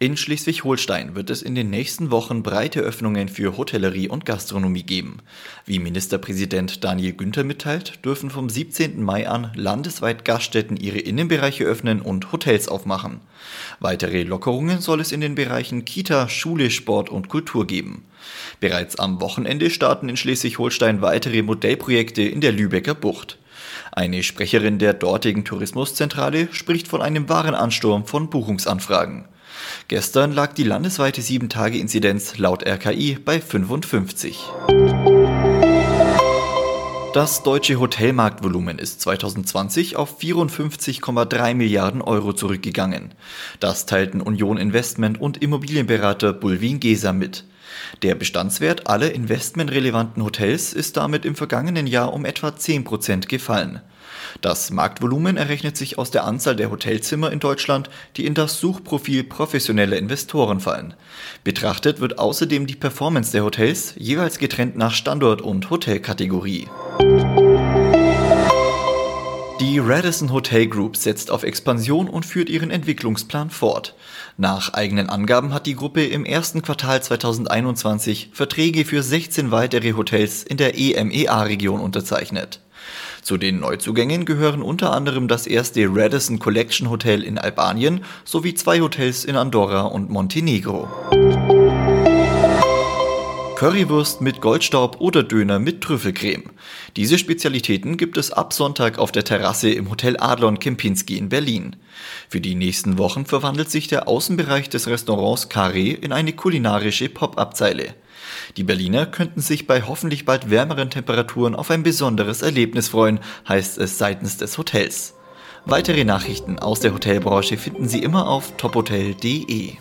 In Schleswig-Holstein wird es in den nächsten Wochen breite Öffnungen für Hotellerie und Gastronomie geben. Wie Ministerpräsident Daniel Günther mitteilt, dürfen vom 17. Mai an landesweit Gaststätten ihre Innenbereiche öffnen und Hotels aufmachen. Weitere Lockerungen soll es in den Bereichen Kita, Schule, Sport und Kultur geben. Bereits am Wochenende starten in Schleswig-Holstein weitere Modellprojekte in der Lübecker Bucht. Eine Sprecherin der dortigen Tourismuszentrale spricht von einem wahren Ansturm von Buchungsanfragen. Gestern lag die landesweite 7-Tage-Inzidenz laut RKI bei 55. Das deutsche Hotelmarktvolumen ist 2020 auf 54,3 Milliarden Euro zurückgegangen. Das teilten Union Investment und Immobilienberater Bulwin Gesa mit. Der Bestandswert aller investmentrelevanten Hotels ist damit im vergangenen Jahr um etwa 10 Prozent gefallen. Das Marktvolumen errechnet sich aus der Anzahl der Hotelzimmer in Deutschland, die in das Suchprofil professioneller Investoren fallen. Betrachtet wird außerdem die Performance der Hotels jeweils getrennt nach Standort und Hotelkategorie. Die Radisson Hotel Group setzt auf Expansion und führt ihren Entwicklungsplan fort. Nach eigenen Angaben hat die Gruppe im ersten Quartal 2021 Verträge für 16 weitere Hotels in der EMEA-Region unterzeichnet. Zu den Neuzugängen gehören unter anderem das erste Radisson Collection Hotel in Albanien sowie zwei Hotels in Andorra und Montenegro. Currywurst mit Goldstaub oder Döner mit Trüffelcreme. Diese Spezialitäten gibt es ab Sonntag auf der Terrasse im Hotel Adlon Kempinski in Berlin. Für die nächsten Wochen verwandelt sich der Außenbereich des Restaurants Carré in eine kulinarische Pop-up-Zeile. Die Berliner könnten sich bei hoffentlich bald wärmeren Temperaturen auf ein besonderes Erlebnis freuen, heißt es seitens des Hotels. Weitere Nachrichten aus der Hotelbranche finden Sie immer auf tophotel.de.